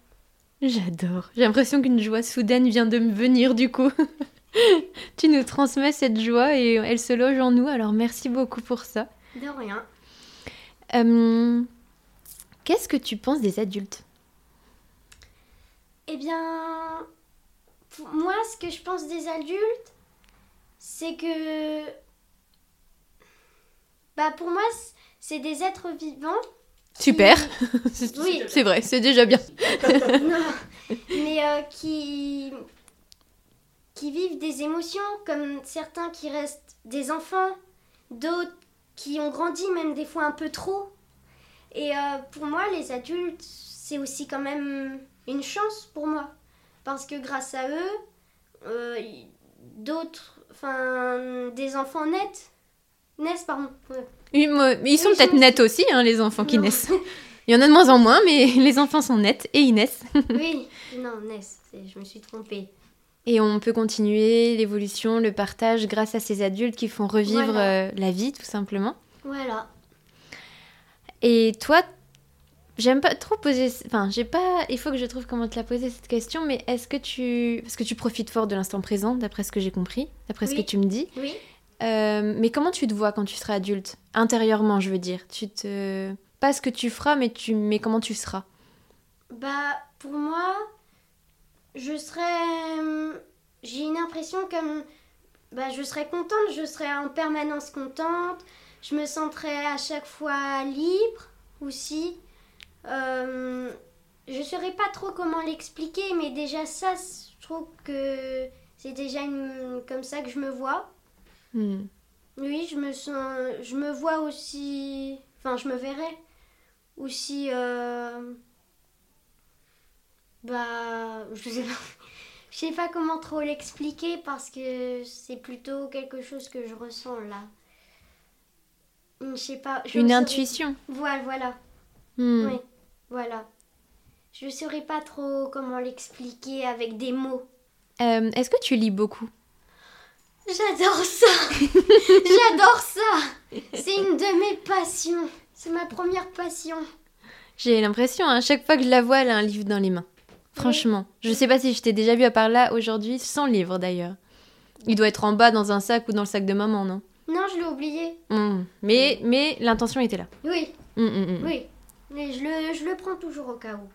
J'adore. J'ai l'impression qu'une joie soudaine vient de me venir du coup. tu nous transmets cette joie et elle se loge en nous, alors merci beaucoup pour ça. De rien. Euh, Qu'est-ce que tu penses des adultes? Eh bien, pour moi, ce que je pense des adultes, c'est que. Bah, pour moi, c'est des êtres vivants. qui- Super. Oui. C'est vrai, c'est déjà bien. Non, mais euh, qui. qui vivent des émotions, comme certains qui restent des enfants, d'autres qui ont grandi, même des fois un peu trop. Et euh, pour moi, les adultes, c'est aussi quand même une chance pour moi. Parce que grâce à eux, euh, d'autres, enfin, des enfants naissent. Naissent, pardon. Ouais. Ils sont peut-être nets aussi, hein, les enfants qui Non. naissent. Il y en a de moins en moins, mais les enfants sont nets et ils naissent. oui, non, naissent, je me suis trompée. Et on peut continuer l'évolution, le partage grâce à ces adultes qui font revivre Voilà. euh, la vie, tout simplement. Voilà. Et toi, j'aime pas trop poser. Enfin, j'ai pas. Il faut que je trouve comment te la poser cette question, mais est-ce que tu. Parce que tu profites fort de l'instant présent, d'après ce que j'ai compris, d'après ce que tu me dis. Oui. Euh, mais comment tu te vois quand tu seras adulte? Intérieurement, je veux dire. Tu te. Pas ce que tu feras, mais, tu... mais comment tu seras? Bah, pour moi, je serais. hum, J'ai une impression comme. Bah, je serais contente, je serais en permanence contente. Je me sentirais à chaque fois libre aussi. Euh, je saurais pas trop comment l'expliquer, mais déjà ça, je trouve que c'est déjà une... comme ça que je me vois. Hmm. Oui, je me sens, je me vois aussi, enfin, je me verrais aussi, euh, bah, je sais pas, je sais pas comment trop l'expliquer parce que c'est plutôt quelque chose que je ressens là. Je sais pas. je Une saurais- intuition. Voilà, voilà, Hmm. oui, voilà. Je saurais pas trop comment l'expliquer avec des mots. Euh, Est-ce que tu lis beaucoup? J'adore ça J'adore ça C'est une de mes passions. C'est ma première passion. J'ai l'impression, à chaque fois que je la vois, elle a un livre dans les mains. Franchement. Je sais pas si je t'ai déjà vu à part là aujourd'hui, sans livre d'ailleurs. Il doit être en bas dans un sac ou dans le sac de maman, non? Non, je l'ai oublié. Hmm. Mais, mais l'intention était là. Oui, hmm, hmm. oui. Mais je le, je le prends toujours au cas où.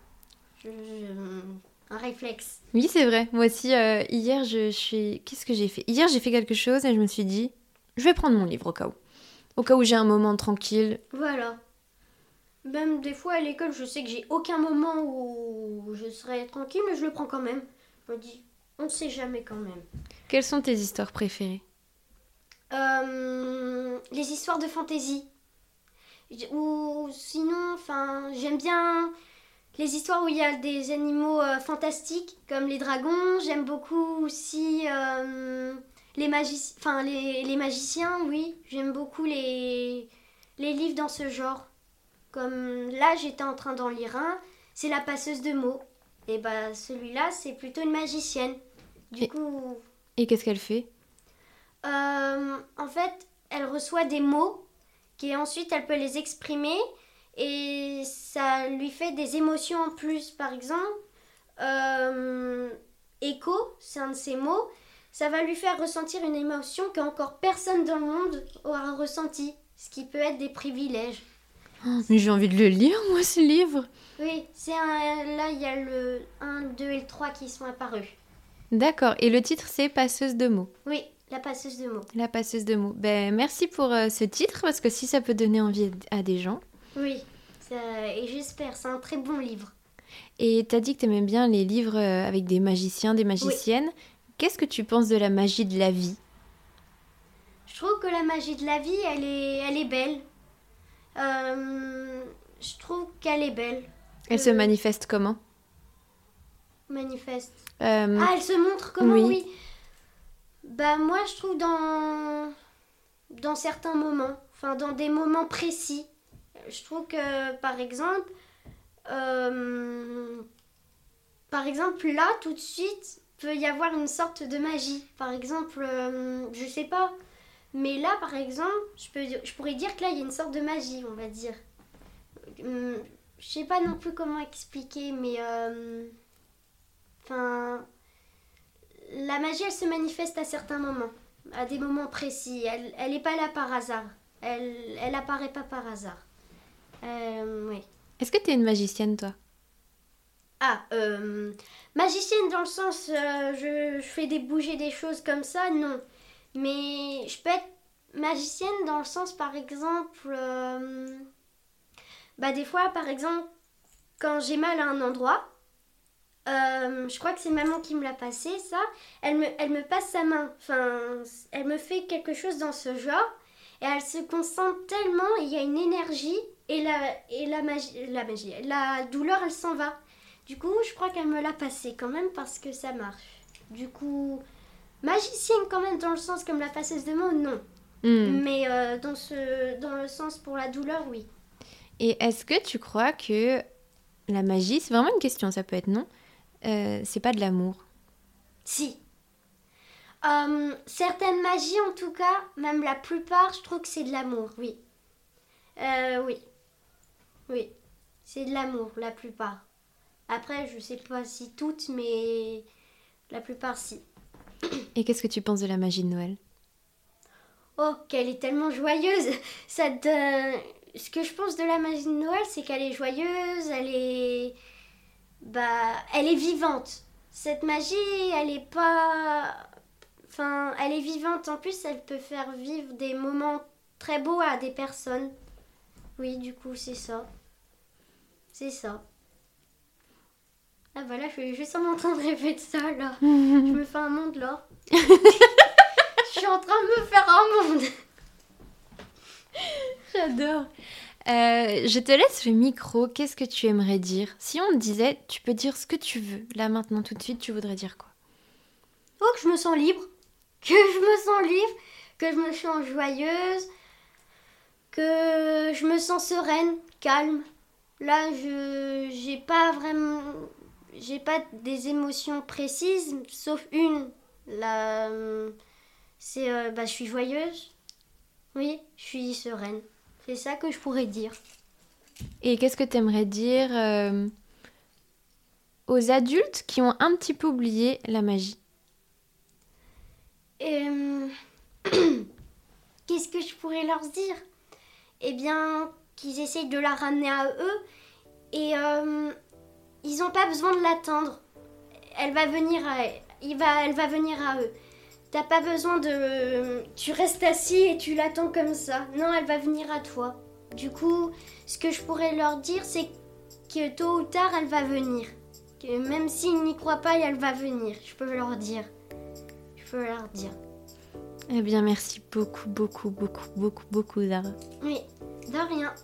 Je- je- un réflexe. Oui, c'est vrai. Moi aussi, euh, hier, je suis. Qu'est-ce que j'ai fait? Hier, j'ai fait quelque chose et je me suis dit, je vais prendre mon livre au cas où. Au cas où j'ai un moment tranquille. Voilà. Même des fois à l'école, je sais que j'ai aucun moment où je serai tranquille, mais je le prends quand même. Je me dis, on ne sait jamais quand même. Quelles sont tes histoires préférées? Euh, les histoires de fantaisie. Ou sinon, enfin, j'aime bien les histoires où il y a des animaux euh, fantastiques, comme les dragons. J'aime beaucoup aussi euh, les, magici- enfin, les, les magiciens, oui. J'aime beaucoup les, les livres dans ce genre. Comme là, j'étais en train d'en lire un, c'est La passeuse de mots. Et bah, celui-là, c'est plutôt une magicienne. Du Et- coup, Et qu'est-ce qu'elle fait? euh, en fait, elle reçoit des mots qui ensuite elle peut les exprimer et ça lui fait des émotions en plus. Par exemple, euh, écho, c'est un de ces mots, ça va lui faire ressentir une émotion qu'encore personne dans le monde aura ressenti, ce qui peut être des privilèges. Oh, Mais j'ai envie de le lire, moi, ce livre. Oui, c'est un, là il y a le 1, 2 et le 3 qui sont apparus. D'accord. Et le titre, c'est Passeuse de mots. Oui, la passeuse de mots. La passeuse de mots. Ben, merci pour euh, ce titre, parce que si ça peut donner envie à des gens. Oui, ça- et j'espère, c'est un très bon livre. Et t'as dit que t'aimais bien les livres euh, avec des magiciens, des magiciennes. Qu'est-ce que tu penses de la magie de la vie? Je trouve que la magie de la vie, elle est, elle est belle. Euh, je trouve qu'elle est belle. Elle se Euh, manifeste comment? Manifeste. Euh, Ah, elle se montre comment, oui. oui. Bah, moi, je trouve dans, dans certains moments, enfin, dans des moments précis. Je trouve que, par exemple, euh, par exemple, là, tout de suite, peut y avoir une sorte de magie. Par exemple, euh, je sais pas, mais là, par exemple, je, peux, je pourrais dire que là, il y a une sorte de magie, on va dire. Hum, je sais pas non plus comment expliquer, mais. euh, Enfin. La magie, elle se manifeste à certains moments, à des moments précis. Elle, elle est pas là par hasard. Elle, elle apparaît pas par hasard. Euh, oui. Est-ce que t'es une magicienne, toi? Ah, euh, magicienne dans le sens, euh, je, je fais des bouger des choses comme ça, non. Mais je peux être magicienne dans le sens, par exemple, bah des fois, par exemple, quand j'ai mal à un endroit, euh, je crois que c'est maman qui me l'a passé, ça. Elle me, elle me passe sa main. Enfin, elle me fait quelque chose dans ce genre. Et elle se concentre tellement, il y a une énergie. Et la, et la magie, la magie, la douleur, elle s'en va. Du coup, je crois qu'elle me l'a passé quand même parce que ça marche. Du coup, magicienne quand même dans le sens comme la passeuse de mots, non. Hmm. Mais euh, dans, ce, dans le sens pour la douleur, oui. Et est-ce que tu crois que la magie, c'est vraiment une question, ça peut être non, euh, c'est pas de l'amour? Si, Euh, certaines magies, en tout cas, même la plupart, je trouve que c'est de l'amour, oui. Euh, oui. Oui. C'est de l'amour, la plupart. Après, je sais pas si toutes, mais la plupart, si. Et qu'est-ce que tu penses de la magie de Noël? Oh, qu'elle est tellement joyeuse. Ça te... Ce que je pense de la magie de Noël, c'est qu'elle est joyeuse, elle est... Bah, elle est vivante. Cette magie, elle est pas... Enfin, elle est vivante. En plus, elle peut faire vivre des moments très beaux à des personnes. Oui, du coup, c'est ça. C'est ça. Ah voilà, je suis juste en train de rêver de ça, là. je me fais un monde, là. je suis en train de me faire un monde. J'adore. Euh, je te laisse le micro. Qu'est-ce que tu aimerais dire? Si on te disait, tu peux dire ce que tu veux. Là, maintenant, tout de suite, tu voudrais dire quoi? Oh, que je me sens libre. Que je me sens libre. Que je me sens joyeuse. Que je me sens sereine, calme. Là, je j'ai pas vraiment j'ai pas des émotions précises, sauf une. Là, c'est euh, bah je suis joyeuse. Oui, je suis sereine. C'est ça que je pourrais dire. Et qu'est-ce que tu aimerais dire euh, aux adultes qui ont un petit peu oublié la magie? Euh, Qu'est-ce que je pourrais leur dire? Eh bien, qu'ils essayent de la ramener à eux et euh, ils n'ont pas besoin de l'attendre. Elle va venir à, il va, elle va venir à eux. T'as pas besoin de. Tu restes assis et tu l'attends comme ça. Non, elle va venir à toi. Du coup, ce que je pourrais leur dire, c'est que tôt ou tard, elle va venir. Que même s'ils n'y croient pas, elle va venir. Je peux leur dire. Je peux leur dire. Eh bien, merci beaucoup, beaucoup, beaucoup, beaucoup, beaucoup, Zara. Oui, de rien.